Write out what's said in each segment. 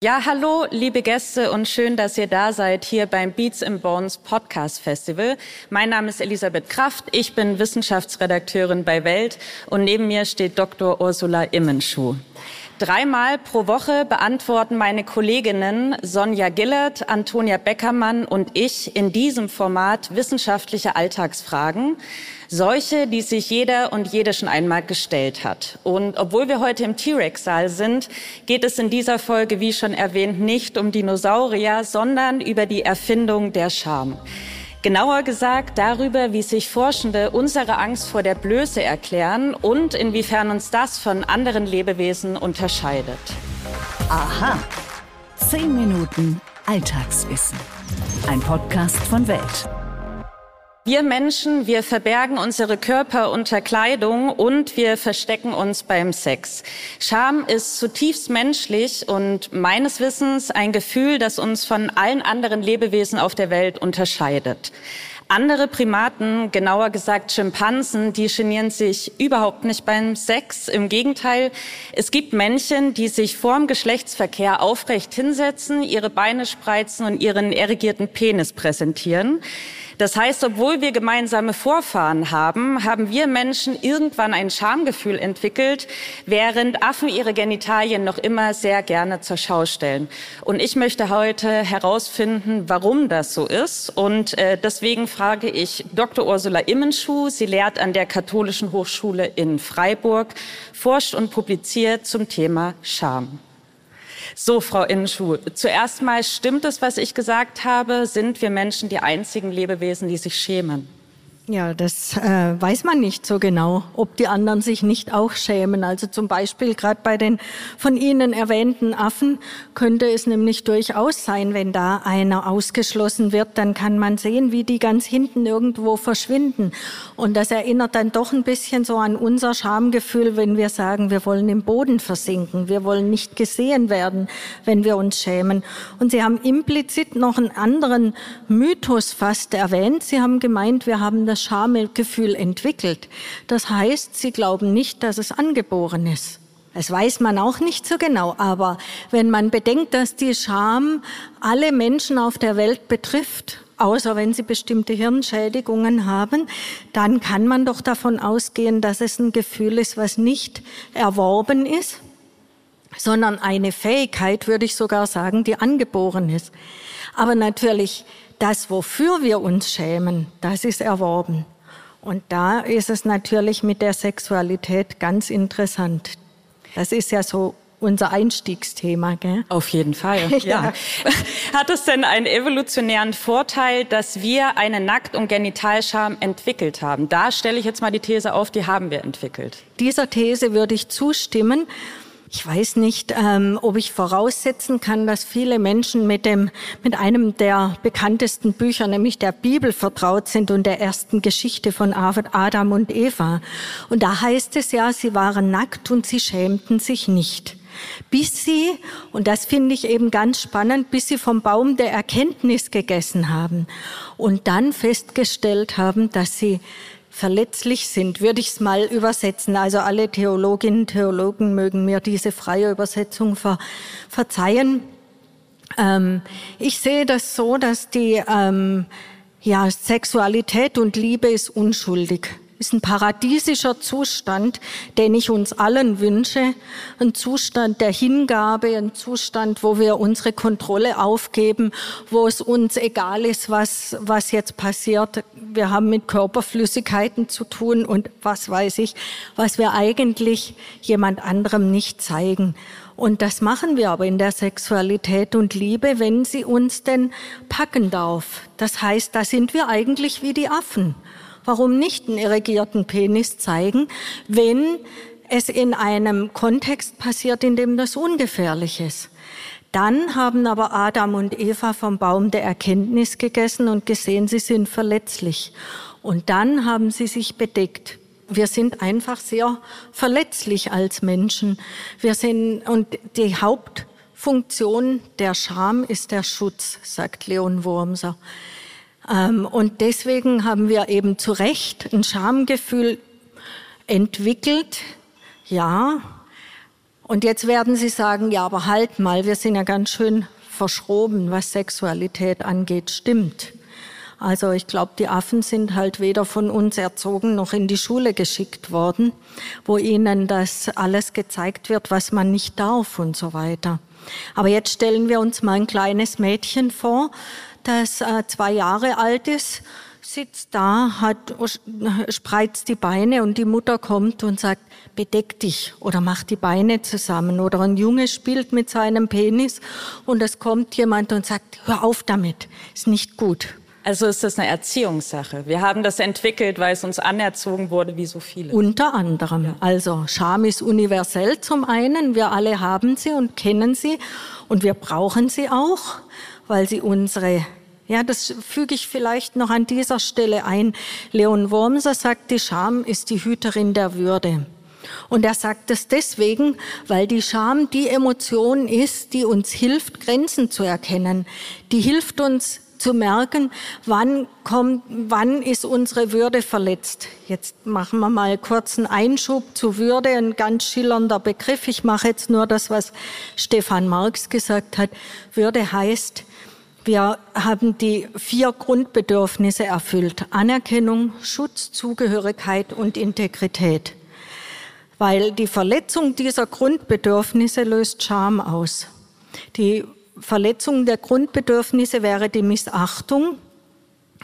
Ja, hallo, liebe Gäste und schön, dass ihr da seid hier beim Beats and Bones Podcast Festival. Mein Name ist Elisabeth Kraft, ich bin Wissenschaftsredakteurin bei Welt und neben mir steht Dr. Ursula Immenschuh. Dreimal pro Woche beantworten meine Kolleginnen Sonja Gillert, Antonia Beckermann und ich in diesem Format wissenschaftliche Alltagsfragen. Solche, die sich jeder und jede schon einmal gestellt hat. Und obwohl wir heute im T-Rex-Saal sind, geht es in dieser Folge, wie schon erwähnt, nicht um Dinosaurier, sondern über die Erfindung der Scham. Genauer gesagt darüber, wie sich Forschende unsere Angst vor der Blöße erklären und inwiefern uns das von anderen Lebewesen unterscheidet. Aha. Zehn Minuten Alltagswissen. Ein Podcast von Welt. Wir Menschen, wir verbergen unsere Körper unter Kleidung und wir verstecken uns beim Sex. Scham ist zutiefst menschlich und meines Wissens ein Gefühl, das uns von allen anderen Lebewesen auf der Welt unterscheidet. Andere Primaten, genauer gesagt Schimpansen, die genieren sich überhaupt nicht beim Sex. Im Gegenteil, es gibt Männchen, die sich vorm Geschlechtsverkehr aufrecht hinsetzen, ihre Beine spreizen und ihren erregierten Penis präsentieren. Das heißt, obwohl wir gemeinsame Vorfahren haben, haben wir Menschen irgendwann ein Schamgefühl entwickelt, während Affen ihre Genitalien noch immer sehr gerne zur Schau stellen. Und ich möchte heute herausfinden, warum das so ist. Und äh, deswegen frage ich Dr. Ursula Immenschuh. Sie lehrt an der Katholischen Hochschule in Freiburg, forscht und publiziert zum Thema Scham. So, Frau Innenschuh, zuerst mal stimmt es, was ich gesagt habe? Sind wir Menschen die einzigen Lebewesen, die sich schämen? Ja, das äh, weiß man nicht so genau, ob die anderen sich nicht auch schämen. Also zum Beispiel gerade bei den von Ihnen erwähnten Affen könnte es nämlich durchaus sein, wenn da einer ausgeschlossen wird, dann kann man sehen, wie die ganz hinten irgendwo verschwinden. Und das erinnert dann doch ein bisschen so an unser Schamgefühl, wenn wir sagen, wir wollen im Boden versinken, wir wollen nicht gesehen werden, wenn wir uns schämen. Und Sie haben implizit noch einen anderen Mythos fast erwähnt. Sie haben gemeint, wir haben das das Schamgefühl entwickelt. Das heißt, sie glauben nicht, dass es angeboren ist. Das weiß man auch nicht so genau, aber wenn man bedenkt, dass die Scham alle Menschen auf der Welt betrifft, außer wenn sie bestimmte Hirnschädigungen haben, dann kann man doch davon ausgehen, dass es ein Gefühl ist, was nicht erworben ist, sondern eine Fähigkeit, würde ich sogar sagen, die angeboren ist. Aber natürlich das, wofür wir uns schämen, das ist erworben. Und da ist es natürlich mit der Sexualität ganz interessant. Das ist ja so unser Einstiegsthema. Gell? Auf jeden Fall. Ja. Hat es denn einen evolutionären Vorteil, dass wir eine Nackt- und Genitalscham entwickelt haben? Da stelle ich jetzt mal die These auf, die haben wir entwickelt. Dieser These würde ich zustimmen. Ich weiß nicht, ähm, ob ich voraussetzen kann, dass viele Menschen mit dem, mit einem der bekanntesten Bücher, nämlich der Bibel, vertraut sind und der ersten Geschichte von Adam und Eva. Und da heißt es ja, sie waren nackt und sie schämten sich nicht. Bis sie, und das finde ich eben ganz spannend, bis sie vom Baum der Erkenntnis gegessen haben und dann festgestellt haben, dass sie verletzlich sind, würde ich es mal übersetzen. Also alle Theologinnen Theologen mögen mir diese freie Übersetzung ver verzeihen. Ähm, ich sehe das so, dass die ähm, ja, Sexualität und Liebe ist unschuldig ist ein paradiesischer Zustand, den ich uns allen wünsche. Ein Zustand der Hingabe, ein Zustand, wo wir unsere Kontrolle aufgeben, wo es uns egal ist, was, was jetzt passiert. Wir haben mit Körperflüssigkeiten zu tun und was weiß ich, was wir eigentlich jemand anderem nicht zeigen. Und das machen wir aber in der Sexualität und Liebe, wenn sie uns denn packen darf. Das heißt, da sind wir eigentlich wie die Affen warum nicht einen irrigierten Penis zeigen, wenn es in einem Kontext passiert, in dem das ungefährlich ist. Dann haben aber Adam und Eva vom Baum der Erkenntnis gegessen und gesehen, sie sind verletzlich. Und dann haben sie sich bedeckt. Wir sind einfach sehr verletzlich als Menschen. Wir sind, und die Hauptfunktion der Scham ist der Schutz, sagt Leon Wurmser. Ähm, und deswegen haben wir eben zu Recht ein Schamgefühl entwickelt, ja. Und jetzt werden Sie sagen, ja, aber halt mal, wir sind ja ganz schön verschroben, was Sexualität angeht. Stimmt. Also ich glaube, die Affen sind halt weder von uns erzogen noch in die Schule geschickt worden, wo ihnen das alles gezeigt wird, was man nicht darf und so weiter. Aber jetzt stellen wir uns mal ein kleines Mädchen vor, das äh, zwei Jahre alt ist, sitzt da, hat, spreizt die Beine und die Mutter kommt und sagt, bedeck dich oder mach die Beine zusammen. Oder ein Junge spielt mit seinem Penis und es kommt jemand und sagt, hör auf damit, ist nicht gut. Also ist das eine Erziehungssache. Wir haben das entwickelt, weil es uns anerzogen wurde, wie so viele. Unter anderem. Ja. Also Scham ist universell zum einen. Wir alle haben sie und kennen sie und wir brauchen sie auch, weil sie unsere ja, das füge ich vielleicht noch an dieser Stelle ein. Leon Wormser sagt, die Scham ist die Hüterin der Würde. Und er sagt es deswegen, weil die Scham die Emotion ist, die uns hilft, Grenzen zu erkennen. Die hilft uns zu merken, wann kommt, wann ist unsere Würde verletzt. Jetzt machen wir mal kurz einen Einschub zu Würde, ein ganz schillernder Begriff. Ich mache jetzt nur das, was Stefan Marx gesagt hat. Würde heißt, wir haben die vier Grundbedürfnisse erfüllt. Anerkennung, Schutz, Zugehörigkeit und Integrität. Weil die Verletzung dieser Grundbedürfnisse löst Scham aus. Die Verletzung der Grundbedürfnisse wäre die Missachtung.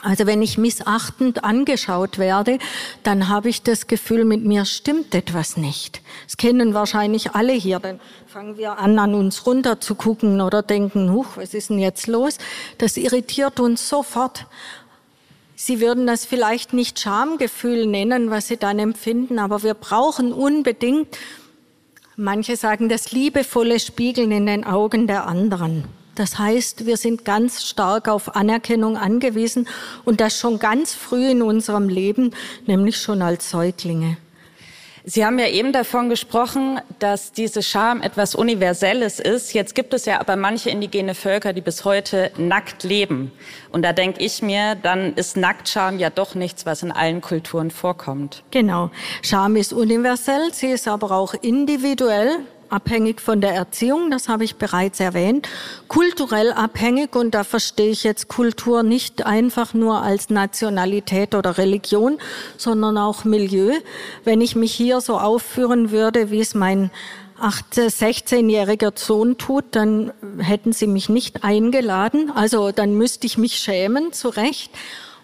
Also wenn ich missachtend angeschaut werde, dann habe ich das Gefühl, mit mir stimmt etwas nicht. Das kennen wahrscheinlich alle hier. Dann fangen wir an, an uns runter zu gucken oder denken, huch, was ist denn jetzt los? Das irritiert uns sofort. Sie würden das vielleicht nicht Schamgefühl nennen, was Sie dann empfinden, aber wir brauchen unbedingt Manche sagen das liebevolle Spiegeln in den Augen der anderen. Das heißt, wir sind ganz stark auf Anerkennung angewiesen und das schon ganz früh in unserem Leben, nämlich schon als Säuglinge. Sie haben ja eben davon gesprochen, dass diese Scham etwas Universelles ist. Jetzt gibt es ja aber manche indigene Völker, die bis heute nackt leben. Und da denke ich mir, dann ist Nacktscham ja doch nichts, was in allen Kulturen vorkommt. Genau. Scham ist universell, sie ist aber auch individuell abhängig von der Erziehung, das habe ich bereits erwähnt, kulturell abhängig und da verstehe ich jetzt Kultur nicht einfach nur als Nationalität oder Religion, sondern auch Milieu. Wenn ich mich hier so aufführen würde, wie es mein 16-jähriger Sohn tut, dann hätten sie mich nicht eingeladen. Also dann müsste ich mich schämen, zu Recht.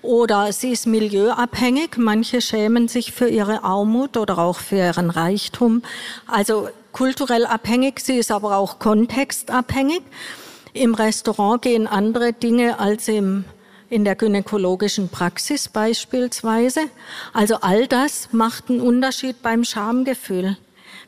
Oder sie ist milieuabhängig. Manche schämen sich für ihre Armut oder auch für ihren Reichtum. Also kulturell abhängig, sie ist aber auch kontextabhängig. Im Restaurant gehen andere Dinge als im, in der gynäkologischen Praxis beispielsweise. Also all das macht einen Unterschied beim Schamgefühl.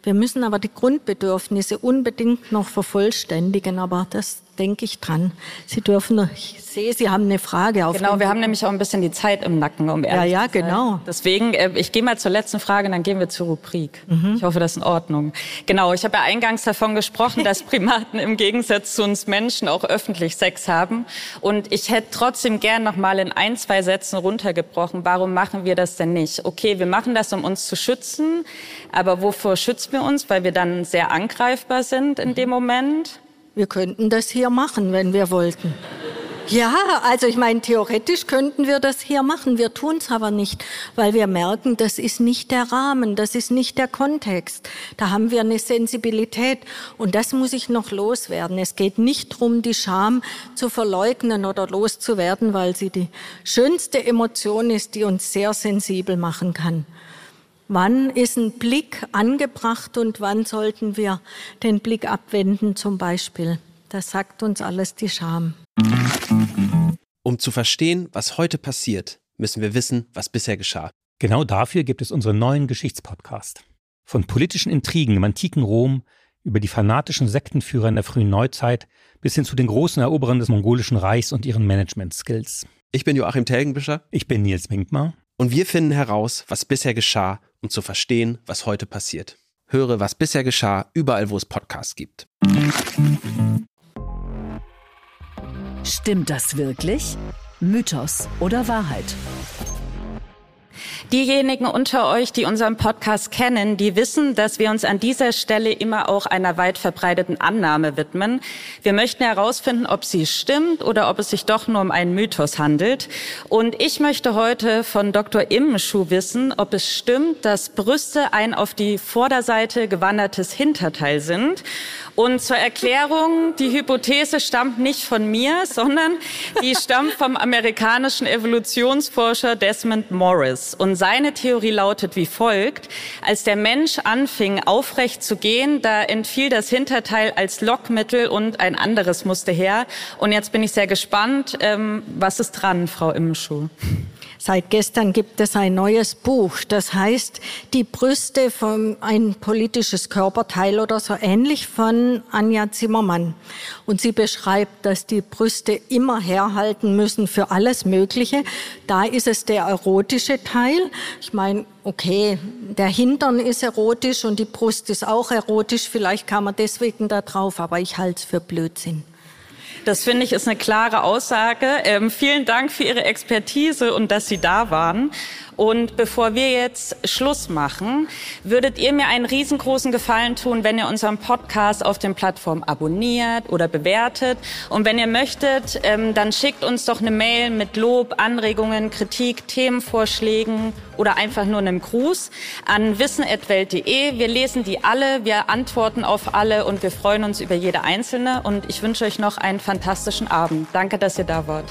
Wir müssen aber die Grundbedürfnisse unbedingt noch vervollständigen, aber das denke ich dran. Sie dürfen, ich sehe, Sie haben eine Frage auf. Genau, wir haben nämlich auch ein bisschen die Zeit im Nacken, um ehrlich Ja, ja, genau. Deswegen, äh, ich gehe mal zur letzten Frage, dann gehen wir zur Rubrik. Mhm. Ich hoffe, das ist in Ordnung. Genau, ich habe ja eingangs davon gesprochen, dass Primaten im Gegensatz zu uns Menschen auch öffentlich Sex haben. Und ich hätte trotzdem gern noch mal in ein, zwei Sätzen runtergebrochen, warum machen wir das denn nicht? Okay, wir machen das, um uns zu schützen, aber wovor schützen wir uns? Weil wir dann sehr angreifbar sind in dem Moment. Wir könnten das hier machen, wenn wir wollten. Ja, also ich meine, theoretisch könnten wir das hier machen. Wir tun es aber nicht, weil wir merken, das ist nicht der Rahmen, das ist nicht der Kontext. Da haben wir eine Sensibilität und das muss ich noch loswerden. Es geht nicht darum, die Scham zu verleugnen oder loszuwerden, weil sie die schönste Emotion ist, die uns sehr sensibel machen kann. Wann ist ein Blick angebracht und wann sollten wir den Blick abwenden zum Beispiel? Das sagt uns alles die Scham. Um zu verstehen, was heute passiert, müssen wir wissen, was bisher geschah. Genau dafür gibt es unseren neuen Geschichtspodcast. Von politischen Intrigen im antiken Rom über die fanatischen Sektenführer in der frühen Neuzeit bis hin zu den großen Eroberern des mongolischen Reichs und ihren Management-Skills. Ich bin Joachim Telgenbischer. Ich bin Nils Minkmar. Und wir finden heraus, was bisher geschah, um zu verstehen, was heute passiert. Höre, was bisher geschah, überall, wo es Podcasts gibt. Stimmt das wirklich? Mythos oder Wahrheit? Diejenigen unter euch, die unseren Podcast kennen, die wissen, dass wir uns an dieser Stelle immer auch einer weit verbreiteten Annahme widmen. Wir möchten herausfinden, ob sie stimmt oder ob es sich doch nur um einen Mythos handelt. Und ich möchte heute von Dr. Immenschuh wissen, ob es stimmt, dass Brüste ein auf die Vorderseite gewandertes Hinterteil sind. Und zur Erklärung, die Hypothese stammt nicht von mir, sondern die stammt vom amerikanischen Evolutionsforscher Desmond Morris. Und seine Theorie lautet wie folgt. Als der Mensch anfing, aufrecht zu gehen, da entfiel das Hinterteil als Lockmittel und ein anderes musste her. Und jetzt bin ich sehr gespannt. Ähm, was ist dran, Frau Immenschuh? Seit gestern gibt es ein neues Buch, das heißt Die Brüste von ein politisches Körperteil oder so ähnlich von Anja Zimmermann. Und sie beschreibt, dass die Brüste immer herhalten müssen für alles Mögliche. Da ist es der erotische Teil. Ich meine, okay, der Hintern ist erotisch und die Brust ist auch erotisch. Vielleicht kam man deswegen da drauf, aber ich halte es für Blödsinn. Das finde ich ist eine klare Aussage. Ähm, vielen Dank für Ihre Expertise und dass Sie da waren. Und bevor wir jetzt Schluss machen, würdet ihr mir einen riesengroßen Gefallen tun, wenn ihr unseren Podcast auf den Plattformen abonniert oder bewertet. Und wenn ihr möchtet, ähm, dann schickt uns doch eine Mail mit Lob, Anregungen, Kritik, Themenvorschlägen oder einfach nur einem Gruß an wissen.welt.de. Wir lesen die alle, wir antworten auf alle und wir freuen uns über jede einzelne. Und ich wünsche euch noch einen fantastischen Abend. Danke, dass ihr da wart.